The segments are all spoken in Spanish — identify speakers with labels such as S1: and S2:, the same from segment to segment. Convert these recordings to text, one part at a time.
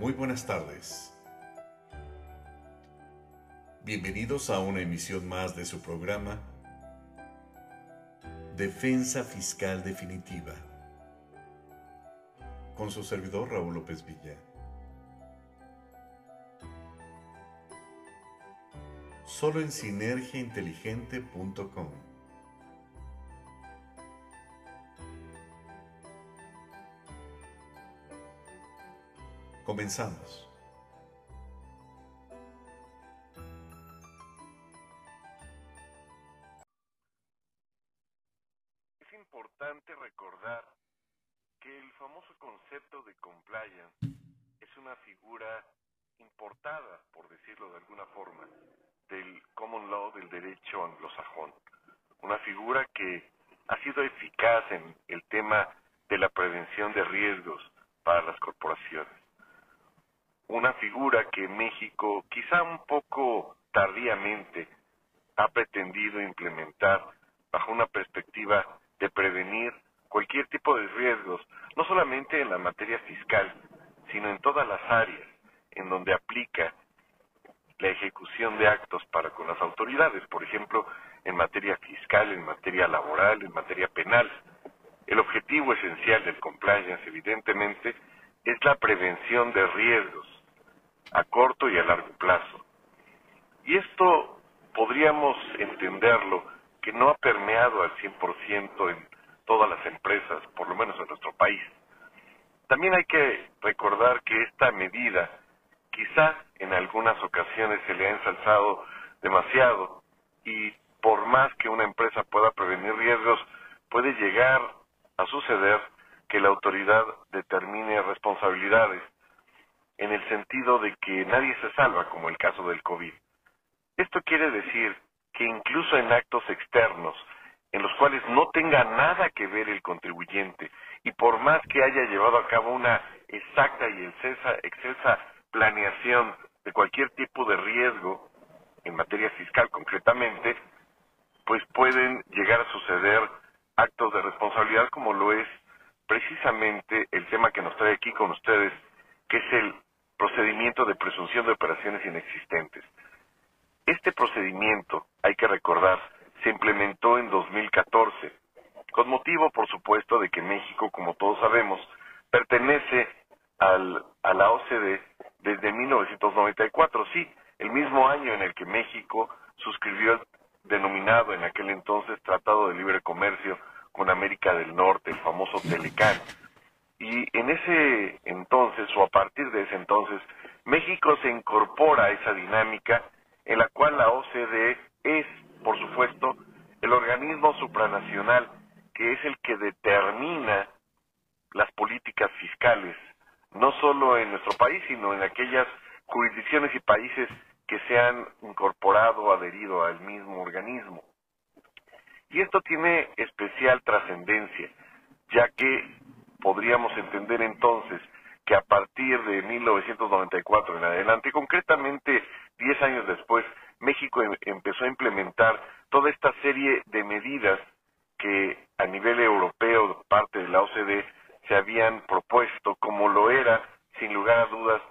S1: Muy buenas tardes. Bienvenidos a una emisión más de su programa Defensa Fiscal Definitiva con su servidor Raúl López Villa. Solo en sinergiainteligente.com. Comenzamos.
S2: Es importante recordar que el famoso concepto de compliance es una figura importada, por decirlo de alguna forma, del common law del derecho anglosajón. Una figura que ha sido eficaz en el tema de la prevención de riesgos para las corporaciones. Una figura que México, quizá un poco tardíamente, ha pretendido implementar bajo una perspectiva de prevenir cualquier tipo de riesgos, no solamente en la materia fiscal, sino en todas las áreas en donde aplica la ejecución de actos para con las autoridades, por ejemplo, en materia fiscal, en materia laboral, en materia penal. El objetivo esencial del compliance, evidentemente, es la prevención de riesgos a corto y a largo plazo. Y esto podríamos entenderlo que no ha permeado al 100% en todas las empresas, por lo menos en nuestro país. También hay que recordar que esta medida quizá en algunas ocasiones se le ha ensalzado demasiado y por más que una empresa pueda prevenir riesgos, puede llegar a suceder que la autoridad determine responsabilidades en el sentido de que nadie se salva, como el caso del COVID. Esto quiere decir que incluso en actos externos, en los cuales no tenga nada que ver el contribuyente, y por más que haya llevado a cabo una exacta y excelsa planeación de cualquier tipo de riesgo, en materia fiscal concretamente, pues pueden llegar a suceder actos de responsabilidad como lo es precisamente el tema que nos trae aquí con ustedes, que es el procedimiento de presunción de operaciones inexistentes. Este procedimiento, hay que recordar, se implementó en 2014, con motivo, por supuesto, de que México, como todos sabemos, pertenece al, a la OCDE desde 1994, sí, el mismo año en el que México suscribió el denominado en aquel entonces Tratado de Libre Comercio con América del Norte, el famoso Telecán. Y en ese entonces, o a partir de ese entonces, México se incorpora a esa dinámica en la cual la OCDE es, por supuesto, el organismo supranacional que es el que determina las políticas fiscales, no solo en nuestro país, sino en aquellas jurisdicciones y países que se han incorporado o adherido al mismo organismo. Y esto tiene especial trascendencia, ya que podríamos entender entonces que a partir de 1994 en adelante, concretamente 10 años después, México em empezó a implementar toda esta serie de medidas que a nivel europeo, parte de la OCDE, se habían propuesto, como lo era, sin lugar a dudas,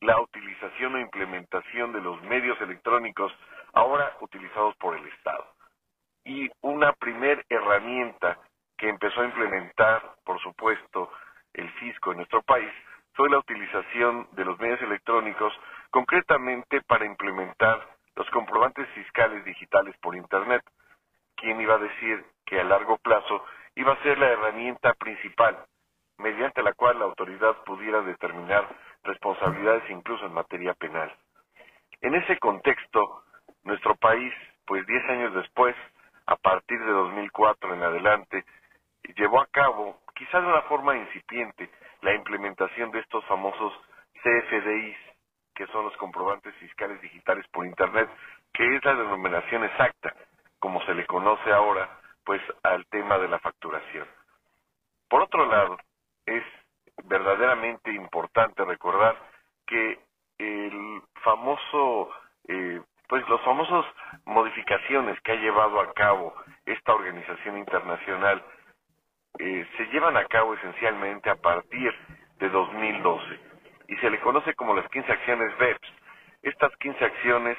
S2: la utilización o implementación de los medios electrónicos ahora utilizados por el Estado. Y una primer herramienta que empezó a implementar, por supuesto, el fisco en nuestro país fue la utilización de los medios electrónicos, concretamente para implementar los comprobantes fiscales digitales por Internet. ¿Quién iba a decir que a largo plazo iba a ser la herramienta principal mediante la cual la autoridad pudiera determinar responsabilidades incluso en materia penal? En ese contexto, nuestro país, pues diez años después, a partir de 2004 en adelante, llevó a cabo, quizá de una forma incipiente, la implementación de estos famosos CFDIs, que son los comprobantes fiscales digitales por Internet, que es la denominación exacta, como se le conoce ahora, pues al tema de la facturación. Por otro lado, es verdaderamente importante recordar que el famoso, eh, pues los famosos modificaciones que ha llevado a cabo esta organización internacional se llevan a cabo esencialmente a partir de 2012. y se le conoce como las 15 acciones BEPS. Estas 15 acciones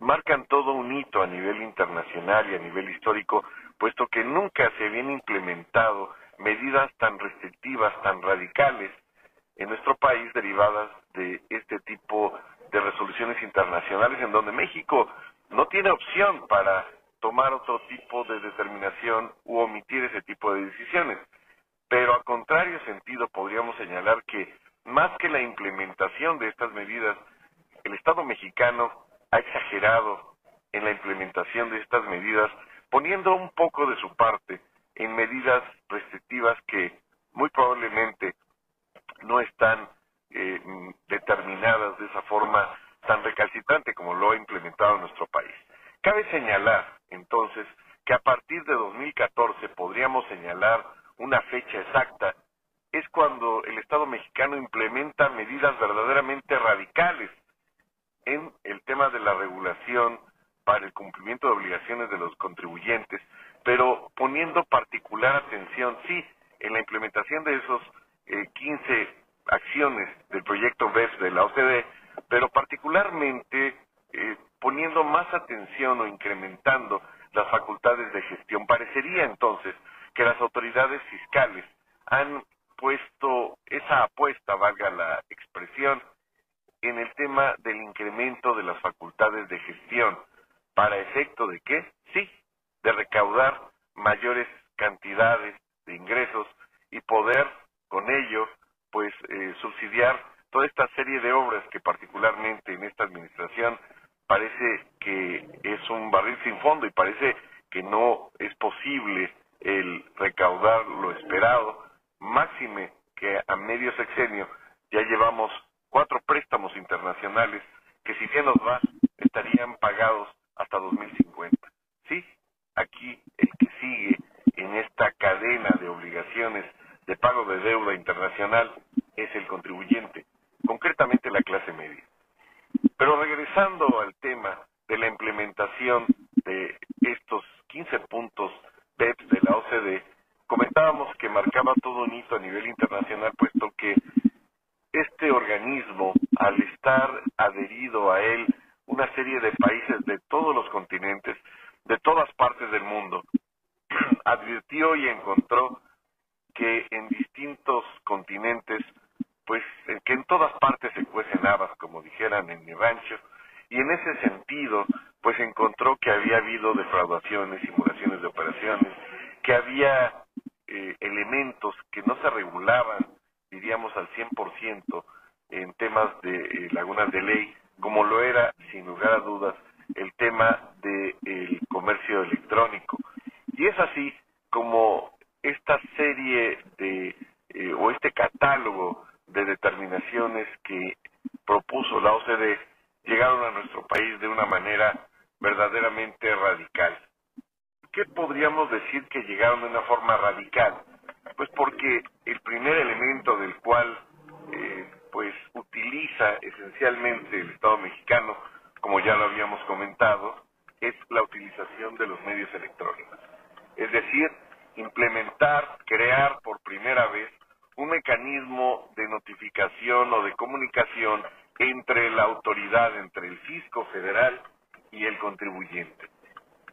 S2: marcan todo un hito a nivel internacional y a nivel histórico, puesto que nunca se habían implementado medidas tan restrictivas, tan radicales en nuestro país derivadas de este tipo de resoluciones internacionales en donde México no tiene opción para tomar otro tipo de determinación u omitir ese tipo de decisiones. Pero a contrario sentido podríamos señalar que más que la implementación de estas medidas, el Estado mexicano ha exagerado en la implementación de estas medidas, poniendo un poco de su parte en medidas restrictivas que muy probablemente no están eh, determinadas de esa forma tan recalcitrante como lo ha implementado nuestro país. Cabe señalar, entonces, que a partir de 2014 podríamos señalar una fecha exacta, es cuando el Estado mexicano implementa medidas verdaderamente radicales en el tema de la regulación para el cumplimiento de obligaciones de los contribuyentes, pero poniendo particular atención, sí, en la implementación de esos eh, 15 acciones del proyecto BEPS de la OCDE, pero particularmente eh, poniendo más atención o incrementando las facultades de gestión. Parecería entonces que las autoridades fiscales han puesto esa apuesta, valga la expresión, en el tema del incremento de las facultades de gestión. ¿Para efecto de qué? Sí, de recaudar mayores cantidades de ingresos y poder con ello pues eh, subsidiar toda esta serie de obras que particularmente en esta administración parece que es un barril sin fondo y parece que no es posible el recaudar lo esperado, máxime que a medio ya llevamos cuatro préstamos internacionales que si bien nos va estarían pagados hasta 2050. Sí, aquí el que sigue en esta cadena de obligaciones de pago de deuda internacional es el contribuyente, concretamente la clase media. Pero regresando al tema de la implementación de estos 15 puntos BEPS de la OCDE, comentábamos que marcaba todo un hito a nivel internacional, puesto que este organismo, al estar adherido a él una serie de países de todos los continentes, de todas partes del mundo, advirtió y encontró que en distintos continentes, pues que en todas partes se cuecen habas, como dijeran en mi rancho, y en ese sentido, pues encontró que había habido defraudaciones, simulaciones de operaciones, que había eh, elementos que no se regulaban, diríamos al 100%, en temas de eh, lagunas de ley, como lo era, sin lugar a dudas, el tema del comercio electrónico. Y es así como esta serie de, eh, o este catálogo de determinaciones que propuso la OCDE llegaron a nuestro país de una manera verdaderamente radical. ¿Qué podríamos decir que llegaron de una forma radical? Pues porque el primer elemento del cual eh, pues utiliza esencialmente el Estado mexicano, como ya lo habíamos comentado, es la utilización de los medios electrónicos. Es decir, implementar, crear por primera vez un mecanismo de notificación o de comunicación entre la autoridad, entre el fisco federal y el contribuyente.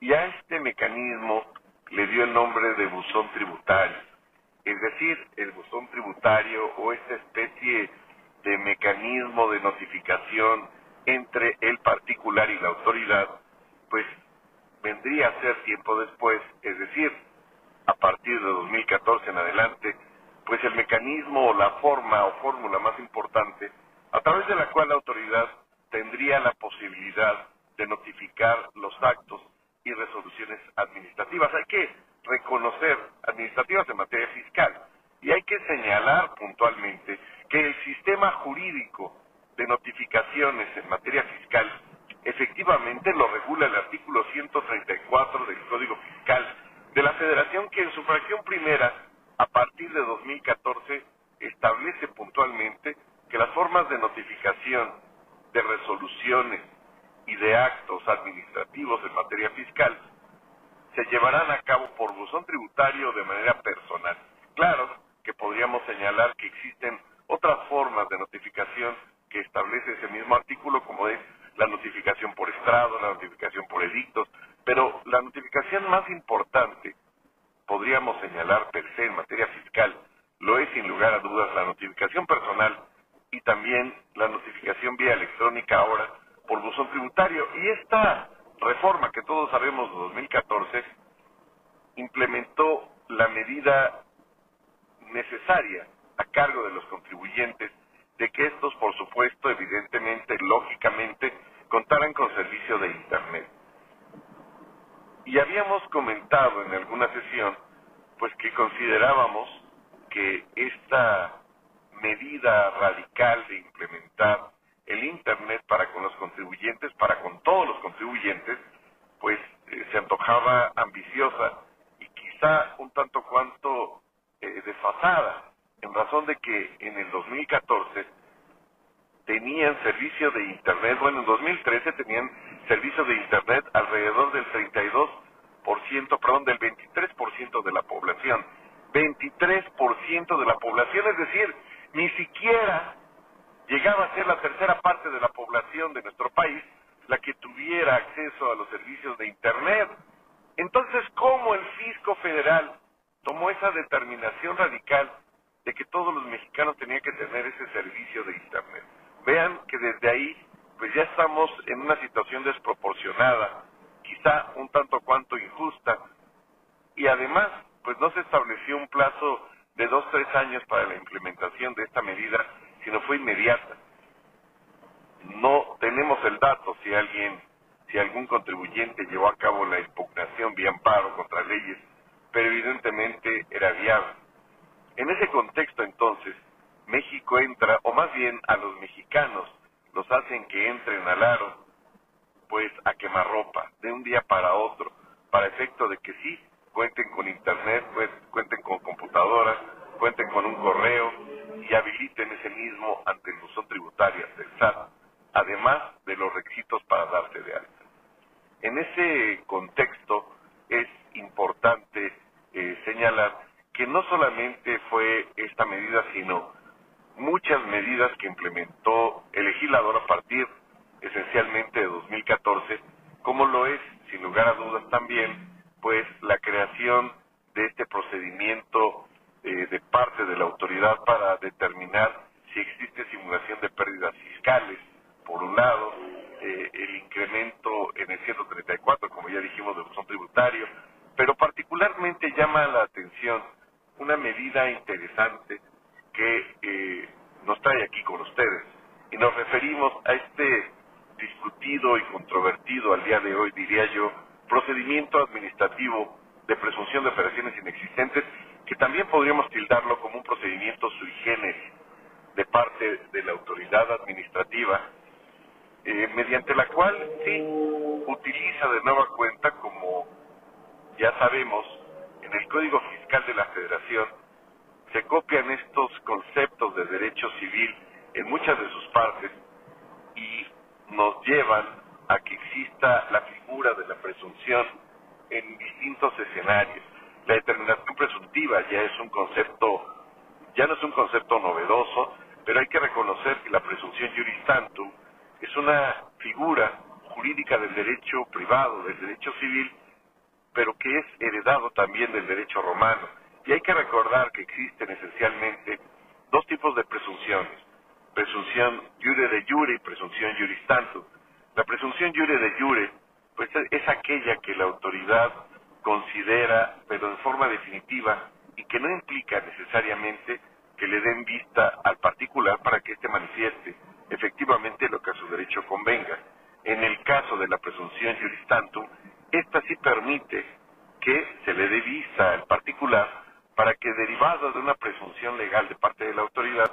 S2: Y a este mecanismo le dio el nombre de buzón tributario, es decir, el buzón tributario o esta especie de mecanismo de notificación entre el particular y la autoridad, pues vendría a ser tiempo después, es decir, a partir de 2014 en adelante, pues el mecanismo o la forma o fórmula más importante a través de la cual la autoridad tendría la posibilidad de notificar los actos y resoluciones administrativas. Hay que reconocer administrativas en materia fiscal y hay que señalar puntualmente que el sistema jurídico de notificaciones en materia fiscal efectivamente lo regula el artículo 134 del Código Fiscal de la Federación que en su fracción primera, a partir de 2014, establece puntualmente que las formas de notificación de resoluciones y de actos administrativos en materia fiscal se llevarán a cabo por buzón tributario de manera personal. Claro que podríamos señalar que existen otras formas de notificación que establece ese mismo artículo, como es la notificación por estrado, la notificación por edictos, pero la notificación más importante, podríamos señalar per se en materia fiscal, lo es sin lugar a dudas la notificación personal y también la notificación vía electrónica ahora por buzón tributario. Y esta reforma que todos sabemos de 2014 implementó la medida necesaria a cargo de los contribuyentes que estos, por supuesto, evidentemente, lógicamente, contaran con servicio de Internet. Y habíamos comentado en alguna sesión, pues que considerábamos que esta medida radical de implementar el Internet para con los contribuyentes, para con todos los contribuyentes, pues eh, se antojaba ambiciosa y quizá un tanto cuanto eh, desfasada, en razón de que en el 2014 tenían servicio de Internet, bueno, en 2013 tenían servicio de Internet alrededor del 32%, perdón, del 23% de la población. 23% de la población, es decir, ni siquiera llegaba a ser la tercera parte de la población de nuestro país la que tuviera acceso a los servicios de Internet. Entonces, ¿cómo el fisco federal tomó esa determinación radical de que todos los mexicanos tenían que tener ese servicio de Internet? Vean que desde ahí, pues ya estamos en una situación desproporcionada, quizá un tanto cuanto injusta, y además, pues no se estableció un plazo de dos, tres años para la implementación de esta medida, sino fue inmediata. No tenemos el dato si alguien, si algún contribuyente llevó a cabo la impugnación vía amparo contra leyes, pero evidentemente era viable. En ese contexto entonces, México entra, o más bien a los mexicanos los hacen que entren al aro, pues a quemarropa, de un día para otro, para efecto de que sí, cuenten con internet, pues, cuenten con computadoras, cuenten con un correo y habiliten ese mismo ante el buzón tributario del SAT, además de los requisitos para darse de alta. En ese contexto es importante eh, señalar que no solamente fue esta medida, sino muchas medidas que implementó el legislador a partir esencialmente de 2014, como lo es, sin lugar a dudas también, pues la creación de este procedimiento eh, de parte de la autoridad para determinar si existe simulación de pérdidas fiscales, por un lado, eh, el incremento en el 134, como ya dijimos, pero particularmente llama la atención una medida interesante que eh, nos trae aquí con ustedes. Y nos referimos a este discutido y controvertido al día de hoy, diría yo, procedimiento administrativo de presunción de operaciones inexistentes, que también podríamos tildarlo como un procedimiento sui generis de parte de la autoridad administrativa, eh, mediante la cual sí utiliza de nueva cuenta, como ya sabemos, en el Código Fiscal de la Federación, se copian estos conceptos de derecho civil en muchas de sus partes y nos llevan a que exista la figura de la presunción en distintos escenarios. La determinación presuntiva ya es un concepto, ya no es un concepto novedoso, pero hay que reconocer que la presunción juris tantum es una figura jurídica del derecho privado, del derecho civil, pero que es heredado también del derecho romano. Y hay que recordar que existen esencialmente dos tipos de presunciones, presunción jure de jure y presunción juris tantum. La presunción jure de jure pues es aquella que la autoridad considera, pero en forma definitiva, y que no implica necesariamente que le den vista al particular para que éste manifieste efectivamente lo que a su derecho convenga. En el caso de la presunción juris tantum, esta sí permite que se le dé vista al particular para que derivado de una presunción legal de parte de la autoridad,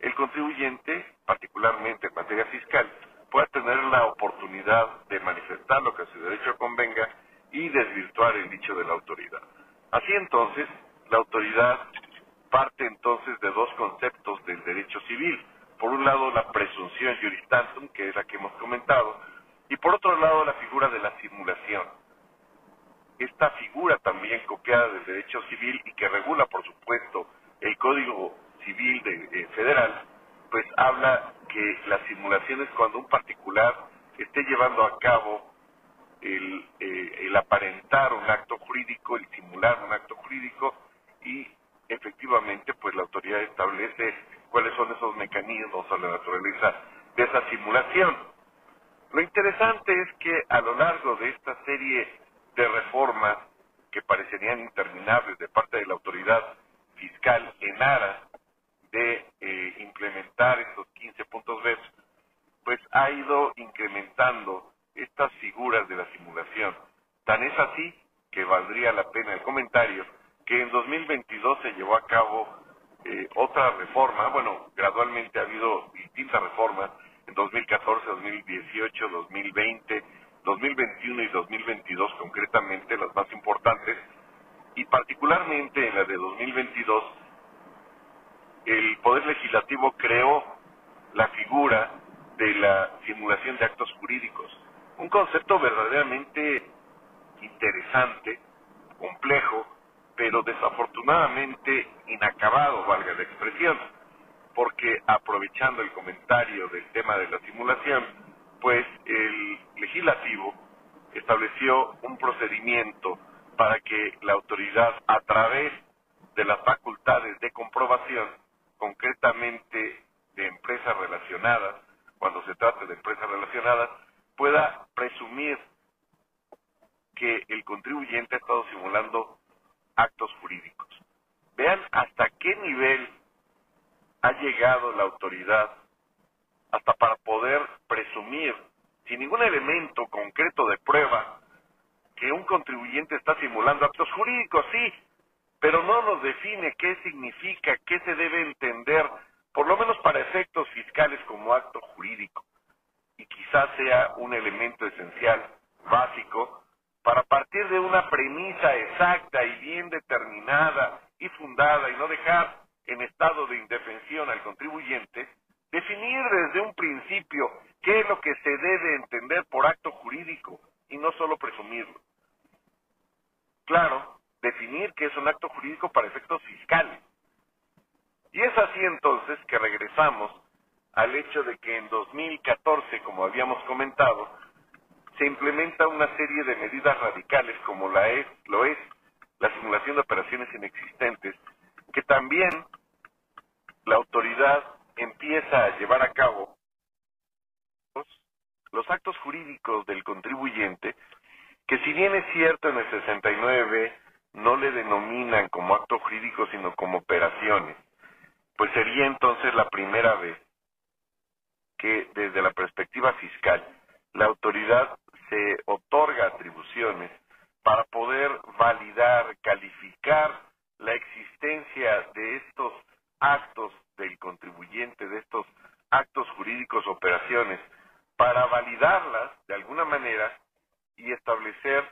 S2: el contribuyente, particularmente en materia fiscal, pueda tener la oportunidad de manifestar lo que a su derecho convenga y desvirtuar el dicho de la autoridad. Así entonces, la autoridad parte entonces de dos conceptos del derecho civil. Por un lado, la presunción juris tantum, que es la que hemos comentado, y por otro lado, la figura de la simulación. Esta figura también copiada del derecho civil y que regula, por supuesto, el Código Civil de, eh, Federal, pues habla que la simulación es cuando un particular esté llevando a cabo el, eh, el aparentar un acto jurídico, el simular un acto jurídico y efectivamente pues la autoridad establece cuáles son esos mecanismos o la naturaleza de esa simulación. Lo interesante es que a lo largo de esta serie de reformas que parecerían interminables de parte de la autoridad fiscal en aras de eh, implementar estos 15 puntos BEPS, pues ha ido incrementando estas figuras de la simulación. Tan es así que valdría la pena el comentario que en 2022 se llevó a cabo eh, otra reforma, bueno, gradualmente ha habido distintas reformas en 2014, 2018, 2020, 2021 y 2022 concretamente, las más importantes, y particularmente en la de 2022, el Poder Legislativo creó la figura de la simulación de actos jurídicos, un concepto verdaderamente interesante, complejo, pero desafortunadamente inacabado, valga la expresión, porque aprovechando el comentario del tema de la simulación, pues el legislativo estableció un procedimiento para que la autoridad, a través de las facultades de comprobación, concretamente de empresas relacionadas, cuando se trate de empresas relacionadas, pueda presumir que el contribuyente ha estado simulando actos jurídicos. Vean hasta qué nivel ha llegado la autoridad hasta para poder presumir, sin ningún elemento concreto de prueba, que un contribuyente está simulando actos jurídicos, sí, pero no nos define qué significa, qué se debe entender, por lo menos para efectos fiscales como acto jurídico. Y quizás sea un elemento esencial, básico, para partir de una premisa exacta y bien determinada y fundada y no dejar en estado de indefensión al contribuyente, definir desde un principio qué es lo que se debe entender por acto jurídico y no solo presumirlo. Claro, definir qué es un acto jurídico para efectos fiscales. Y es así entonces que regresamos al hecho de que en 2014, como habíamos comentado, se implementa una serie de medidas radicales como la es, lo es la simulación de operaciones inexistentes, que también la autoridad empieza a llevar a cabo los actos jurídicos del contribuyente, que si bien es cierto en el 69 no le denominan como acto jurídico sino como operaciones, pues sería entonces la primera vez que desde la perspectiva fiscal la autoridad se otorga atribuciones para poder validar, calificar la existencia de estos actos del contribuyente, de estos actos jurídicos, operaciones, para validarlas de alguna manera y establecer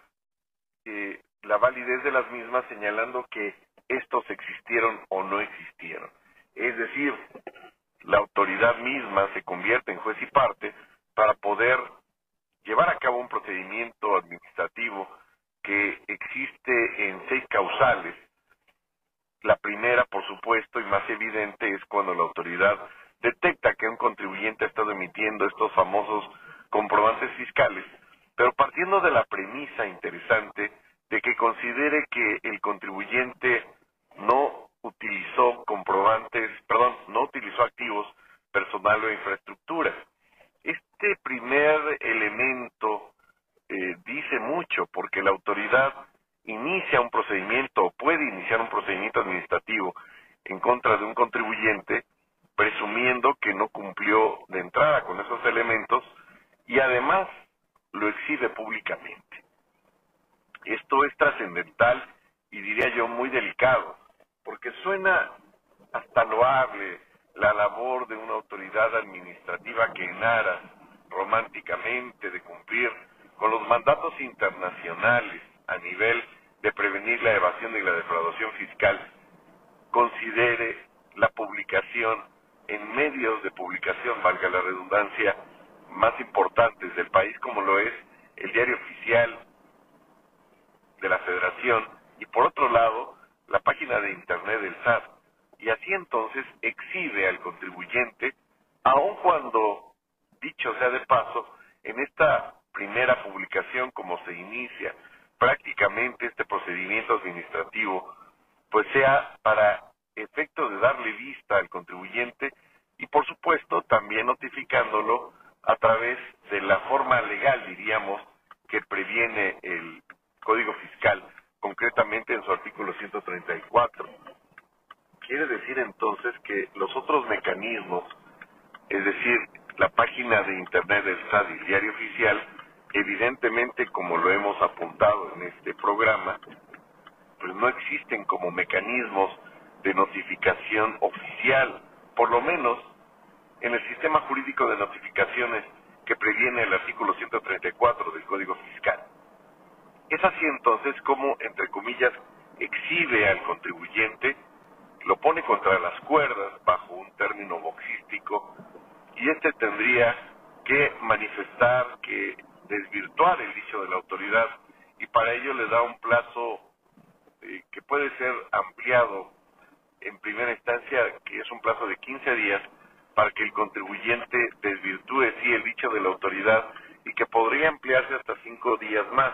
S2: eh, la validez de las mismas señalando que estos existieron o no existieron. Es decir, la autoridad misma se convierte en juez y parte para poder llevar a cabo un procedimiento administrativo que existe en seis causales. La primera, por supuesto, y más evidente, es cuando la autoridad detecta que un contribuyente ha estado emitiendo estos famosos comprobantes fiscales, pero partiendo de la premisa interesante de que considere que el contribuyente no utilizó comprobantes, perdón, no utilizó activos personal o infraestructura. Este primer elemento eh, dice mucho porque la autoridad inicia un procedimiento o puede iniciar un procedimiento administrativo en contra de un contribuyente presumiendo que no cumplió de entrada con esos elementos y además lo exhibe públicamente. Esto es trascendental y diría yo muy delicado, porque suena hasta loable la labor de una autoridad administrativa que en aras románticamente de cumplir con los mandatos internacionales a nivel de prevenir la evasión y la defraudación fiscal, considere la publicación en medios de publicación, valga la redundancia, más importantes del país como lo es el diario oficial de la Federación y por otro lado la página de internet del SAT. Y así entonces exhibe al contribuyente, aun cuando, dicho sea de paso, en esta primera publicación, como se inicia prácticamente este procedimiento administrativo, pues sea para efecto de darle vista al contribuyente y por supuesto también notificándolo a través de la forma legal, diríamos, que previene el Código Fiscal, concretamente en su artículo 134. Quiere decir entonces que los otros mecanismos, es decir, la página de Internet del SAT y Diario Oficial, evidentemente, como lo hemos apuntado en este programa, pues no existen como mecanismos de notificación oficial, por lo menos en el sistema jurídico de notificaciones que previene el artículo 134 del Código Fiscal. Es así entonces como, entre comillas, exhibe al contribuyente, lo pone contra las cuerdas bajo un término boxístico y éste tendría que manifestar, que desvirtuar el dicho de la autoridad y para ello le da un plazo eh, que puede ser ampliado en primera instancia, que es un plazo de 15 días, para que el contribuyente desvirtúe sí el dicho de la autoridad y que podría ampliarse hasta cinco días más.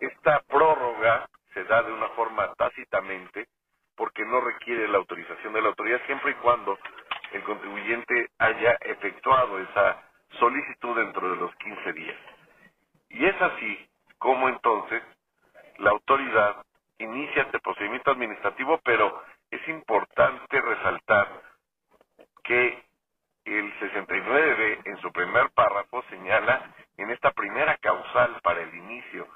S2: Esta prórroga se da de una forma tácitamente porque no requiere la autorización de la autoridad siempre y cuando el contribuyente haya efectuado esa solicitud dentro de los 15 días. Y es así como entonces la autoridad inicia este procedimiento administrativo, pero es importante resaltar que el 69 en su primer párrafo señala en esta primera causal para el inicio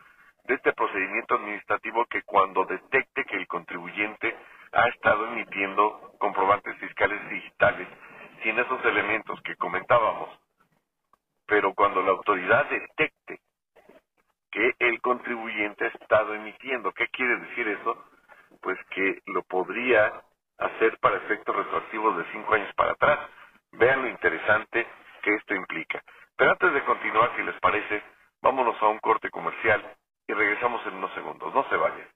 S2: de este procedimiento administrativo que cuando detecte que el contribuyente ha estado emitiendo comprobantes fiscales digitales sin esos elementos que comentábamos, pero cuando la autoridad detecte que el contribuyente ha estado emitiendo, ¿qué quiere decir eso? Pues que lo podría hacer para efectos retroactivos de cinco años para atrás. Vean lo interesante que esto implica. Pero antes de continuar, si les parece, vámonos a un corte comercial y regresamos en unos segundos. No se vayan.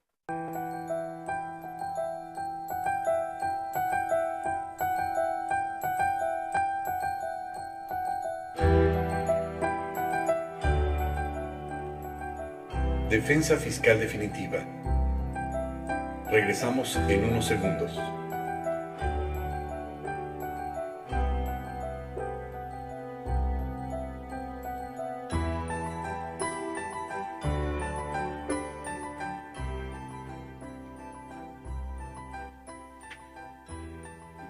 S1: Defensa Fiscal Definitiva. Regresamos en unos segundos.